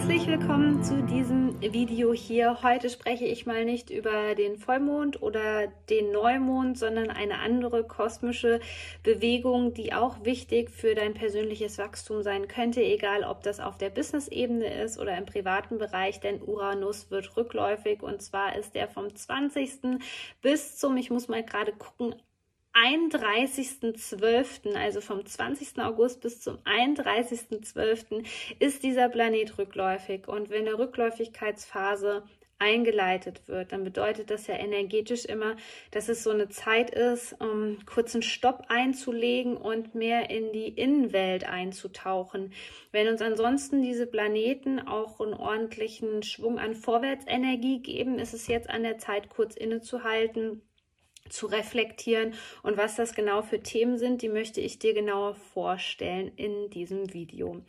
Herzlich willkommen zu diesem Video hier. Heute spreche ich mal nicht über den Vollmond oder den Neumond, sondern eine andere kosmische Bewegung, die auch wichtig für dein persönliches Wachstum sein könnte, egal ob das auf der Business-Ebene ist oder im privaten Bereich, denn Uranus wird rückläufig und zwar ist der vom 20. bis zum, ich muss mal gerade gucken, 31.12., also vom 20. August bis zum 31.12. ist dieser Planet rückläufig. Und wenn der Rückläufigkeitsphase eingeleitet wird, dann bedeutet das ja energetisch immer, dass es so eine Zeit ist, um kurzen Stopp einzulegen und mehr in die Innenwelt einzutauchen. Wenn uns ansonsten diese Planeten auch einen ordentlichen Schwung an Vorwärtsenergie geben, ist es jetzt an der Zeit, kurz innezuhalten zu reflektieren. Und was das genau für Themen sind, die möchte ich dir genauer vorstellen in diesem Video.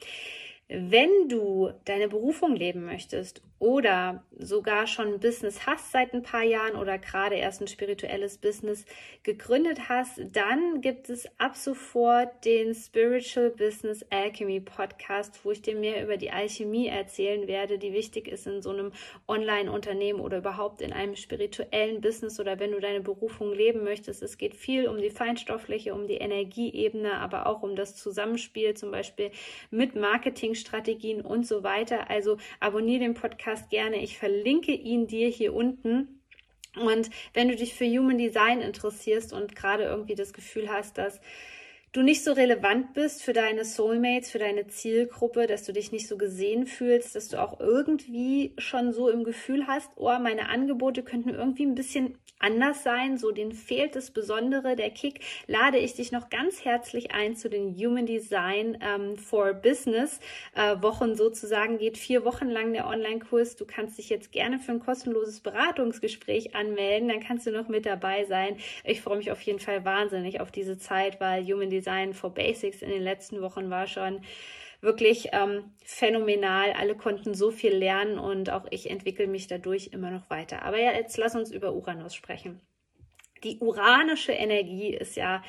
Wenn du deine Berufung leben möchtest oder sogar schon ein Business hast seit ein paar Jahren oder gerade erst ein spirituelles Business gegründet hast, dann gibt es ab sofort den Spiritual Business Alchemy Podcast, wo ich dir mehr über die Alchemie erzählen werde, die wichtig ist in so einem Online-Unternehmen oder überhaupt in einem spirituellen Business oder wenn du deine Berufung leben möchtest. Es geht viel um die feinstoffliche, um die Energieebene, aber auch um das Zusammenspiel zum Beispiel mit Marketingstrategien und so weiter. Also abonniere den Podcast Podcast gerne. Ich verlinke ihn dir hier unten. Und wenn du dich für Human Design interessierst und gerade irgendwie das Gefühl hast, dass du nicht so relevant bist für deine Soulmates, für deine Zielgruppe, dass du dich nicht so gesehen fühlst, dass du auch irgendwie schon so im Gefühl hast, oh, meine Angebote könnten irgendwie ein bisschen anders sein, so den fehlt das Besondere, der Kick, lade ich dich noch ganz herzlich ein zu den Human Design ähm, for Business äh, Wochen sozusagen. Geht vier Wochen lang der Online-Kurs. Du kannst dich jetzt gerne für ein kostenloses Beratungsgespräch anmelden, dann kannst du noch mit dabei sein. Ich freue mich auf jeden Fall wahnsinnig auf diese Zeit, weil Human Design for Basics in den letzten Wochen war schon wirklich ähm, phänomenal. Alle konnten so viel lernen und auch ich entwickle mich dadurch immer noch weiter. Aber ja, jetzt lass uns über Uranus sprechen. Die uranische Energie ist ja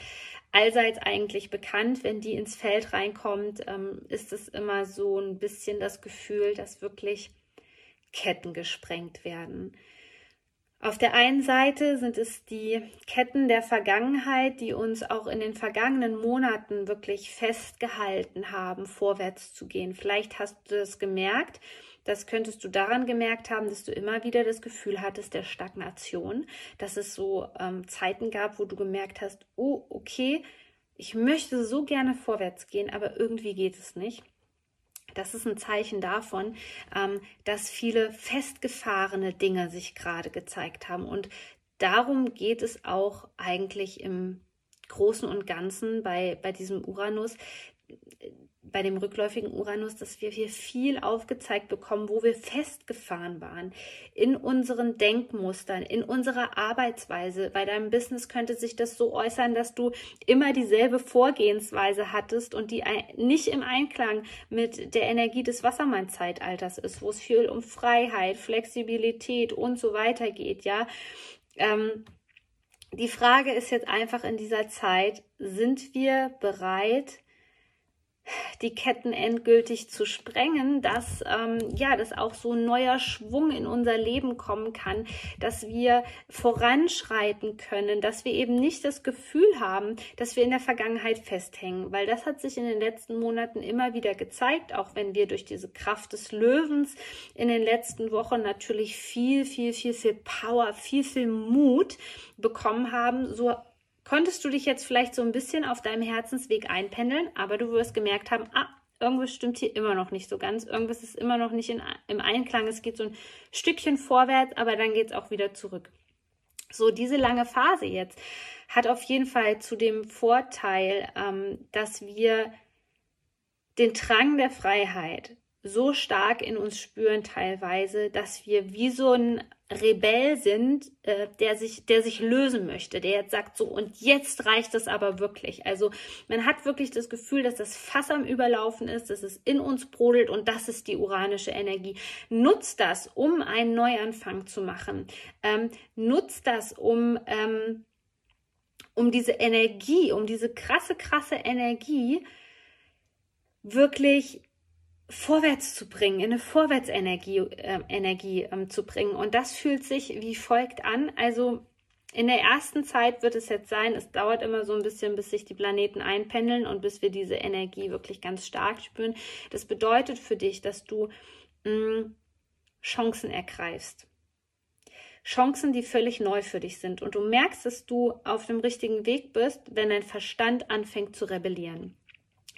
allseits eigentlich bekannt. Wenn die ins Feld reinkommt, ähm, ist es immer so ein bisschen das Gefühl, dass wirklich Ketten gesprengt werden. Auf der einen Seite sind es die Ketten der Vergangenheit, die uns auch in den vergangenen Monaten wirklich festgehalten haben, vorwärts zu gehen. Vielleicht hast du es gemerkt, das könntest du daran gemerkt haben, dass du immer wieder das Gefühl hattest der Stagnation, dass es so ähm, Zeiten gab, wo du gemerkt hast, oh, okay, ich möchte so gerne vorwärts gehen, aber irgendwie geht es nicht. Das ist ein Zeichen davon, ähm, dass viele festgefahrene Dinge sich gerade gezeigt haben. Und darum geht es auch eigentlich im Großen und Ganzen bei, bei diesem Uranus bei dem rückläufigen Uranus, dass wir hier viel aufgezeigt bekommen, wo wir festgefahren waren in unseren Denkmustern, in unserer Arbeitsweise. Bei deinem Business könnte sich das so äußern, dass du immer dieselbe Vorgehensweise hattest und die nicht im Einklang mit der Energie des Wassermann-Zeitalters ist, wo es viel um Freiheit, Flexibilität und so weiter geht, ja. Ähm, die Frage ist jetzt einfach in dieser Zeit, sind wir bereit, die Ketten endgültig zu sprengen, dass ähm, ja, dass auch so ein neuer Schwung in unser Leben kommen kann, dass wir voranschreiten können, dass wir eben nicht das Gefühl haben, dass wir in der Vergangenheit festhängen, weil das hat sich in den letzten Monaten immer wieder gezeigt, auch wenn wir durch diese Kraft des Löwens in den letzten Wochen natürlich viel, viel, viel, viel Power, viel, viel Mut bekommen haben, so konntest du dich jetzt vielleicht so ein bisschen auf deinem Herzensweg einpendeln, aber du wirst gemerkt haben, ah, irgendwas stimmt hier immer noch nicht so ganz, irgendwas ist immer noch nicht in, im Einklang, es geht so ein Stückchen vorwärts, aber dann geht es auch wieder zurück. So, diese lange Phase jetzt hat auf jeden Fall zu dem Vorteil, ähm, dass wir den Drang der Freiheit so stark in uns spüren teilweise, dass wir wie so ein Rebell sind, äh, der sich, der sich lösen möchte, der jetzt sagt so und jetzt reicht es aber wirklich. Also man hat wirklich das Gefühl, dass das Fass am Überlaufen ist, dass es in uns brodelt und das ist die uranische Energie. Nutzt das, um einen Neuanfang zu machen. Ähm, nutzt das, um ähm, um diese Energie, um diese krasse, krasse Energie wirklich vorwärts zu bringen, in eine Vorwärtsenergie äh, Energie, ähm, zu bringen. Und das fühlt sich wie folgt an. Also in der ersten Zeit wird es jetzt sein, es dauert immer so ein bisschen, bis sich die Planeten einpendeln und bis wir diese Energie wirklich ganz stark spüren. Das bedeutet für dich, dass du mh, mm, Chancen ergreifst. Chancen, die völlig neu für dich sind. Und du merkst, dass du auf dem richtigen Weg bist, wenn dein Verstand anfängt zu rebellieren.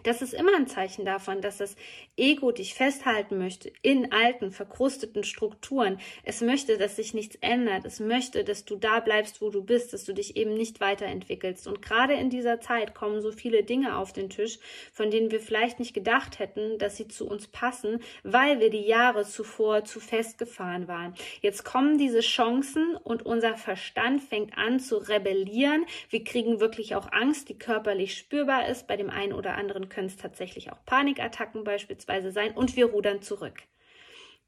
Das ist immer ein Zeichen davon, dass das Ego dich festhalten möchte in alten, verkrusteten Strukturen. Es möchte, dass sich nichts ändert. Es möchte, dass du da bleibst, wo du bist, dass du dich eben nicht weiterentwickelst. Und gerade in dieser Zeit kommen so viele Dinge auf den Tisch, von denen wir vielleicht nicht gedacht hätten, dass sie zu uns passen, weil wir die Jahre zuvor zu festgefahren waren. Jetzt kommen diese Chancen und unser Verstand fängt an zu rebellieren. Wir kriegen wirklich auch Angst, die körperlich spürbar ist. Bei dem einen oder anderen können es tatsächlich auch Panikattacken beispielsweise sein und wir rudern zurück.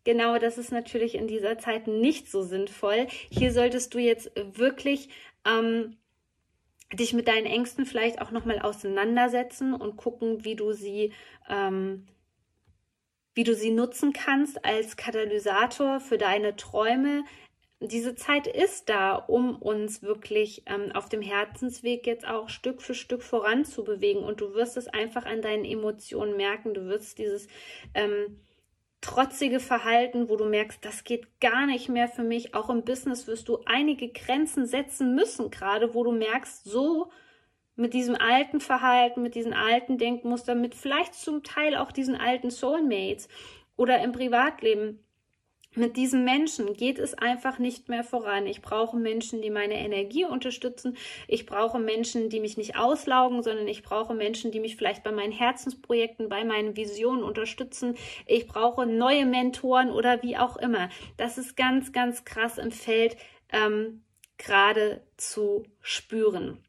Genau, das ist natürlich in dieser Zeit nicht so sinnvoll. Hier solltest du jetzt wirklich ähm, dich mit deinen Ängsten vielleicht auch nochmal auseinandersetzen und gucken, wie du sie ähm, wie du sie nutzen kannst als Katalysator für deine Träume, diese Zeit ist da, um uns wirklich ähm, auf dem Herzensweg jetzt auch Stück für Stück voranzubewegen. Und du wirst es einfach an deinen Emotionen merken. Du wirst dieses ähm, trotzige Verhalten, wo du merkst, das geht gar nicht mehr für mich. Auch im Business wirst du einige Grenzen setzen müssen, gerade wo du merkst, so mit diesem alten Verhalten, mit diesen alten Denkmustern, mit vielleicht zum Teil auch diesen alten Soulmates oder im Privatleben mit diesem Menschen geht es einfach nicht mehr voran. Ich brauche Menschen, die meine Energie unterstützen. Ich brauche Menschen, die mich nicht auslaugen, sondern ich brauche Menschen, die mich vielleicht bei meinen Herzensprojekten, bei meinen Visionen unterstützen. Ich brauche neue Mentoren oder wie auch immer. Das ist ganz, ganz krass im Feld ähm, gerade zu spüren.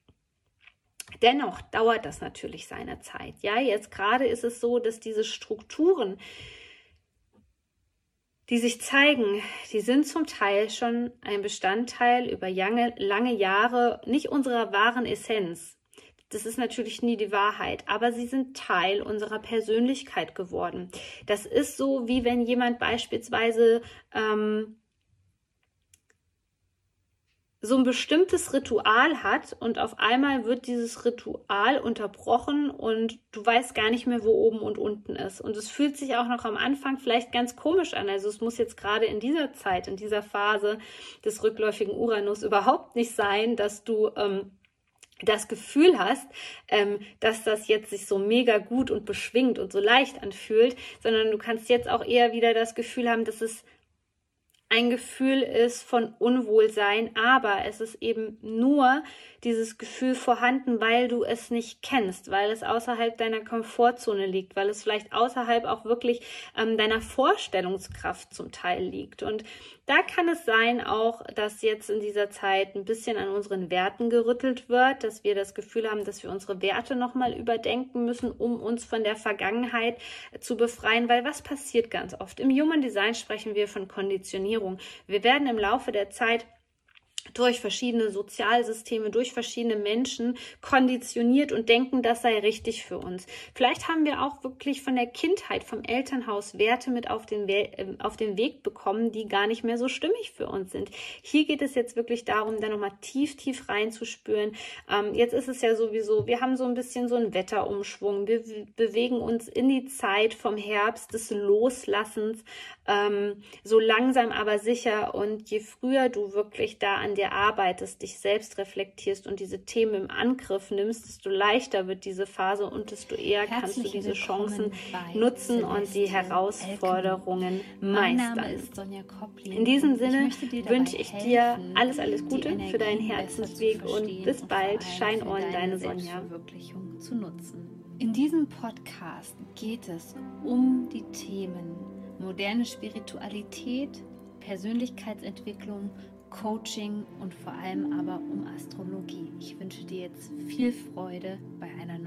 Dennoch dauert das natürlich seine Zeit. Ja, jetzt gerade ist es so, dass diese Strukturen, die sich zeigen, die sind zum Teil schon ein Bestandteil über lange, lange Jahre nicht unserer wahren Essenz. Das ist natürlich nie die Wahrheit, aber sie sind Teil unserer Persönlichkeit geworden. Das ist so, wie wenn jemand beispielsweise ähm, so ein bestimmtes Ritual hat und auf einmal wird dieses Ritual unterbrochen und du weißt gar nicht mehr, wo oben und unten ist. Und es fühlt sich auch noch am Anfang vielleicht ganz komisch an. Also es muss jetzt gerade in dieser Zeit, in dieser Phase des rückläufigen Uranus überhaupt nicht sein, dass du ähm, das Gefühl hast, ähm, dass das jetzt sich so mega gut und beschwingt und so leicht anfühlt, sondern du kannst jetzt auch eher wieder das Gefühl haben, dass es ein Gefühl ist von Unwohlsein, aber es ist eben nur dieses Gefühl vorhanden, weil du es nicht kennst, weil es außerhalb deiner Komfortzone liegt, weil es vielleicht außerhalb auch wirklich ähm, deiner Vorstellungskraft zum Teil liegt. Und da kann es sein auch, dass jetzt in dieser Zeit ein bisschen an unseren Werten gerüttelt wird, dass wir das Gefühl haben, dass wir unsere Werte nochmal überdenken müssen, um uns von der Vergangenheit zu befreien, weil was passiert ganz oft? Im Human Design sprechen wir von Konditionierung. Wir werden im Laufe der Zeit durch verschiedene Sozialsysteme, durch verschiedene Menschen konditioniert und denken, das sei richtig für uns. Vielleicht haben wir auch wirklich von der Kindheit, vom Elternhaus Werte mit auf den, We ähm, auf den Weg bekommen, die gar nicht mehr so stimmig für uns sind. Hier geht es jetzt wirklich darum, da nochmal tief, tief reinzuspüren. Ähm, jetzt ist es ja sowieso, wir haben so ein bisschen so einen Wetterumschwung. Wir bewegen uns in die Zeit vom Herbst des Loslassens, ähm, so langsam aber sicher. Und je früher du wirklich da an dir arbeitest, dich selbst reflektierst und diese Themen im Angriff nimmst, desto leichter wird diese Phase und desto eher Herzlich kannst du diese Chancen nutzen und die Herausforderungen meistern. In diesem Sinne wünsche ich dir alles, alles Gute für deinen Herzensweg und bis bald. On, deine Sonja. In diesem Podcast geht es um die Themen moderne Spiritualität, Persönlichkeitsentwicklung Coaching und vor allem aber um Astrologie. Ich wünsche dir jetzt viel Freude bei einer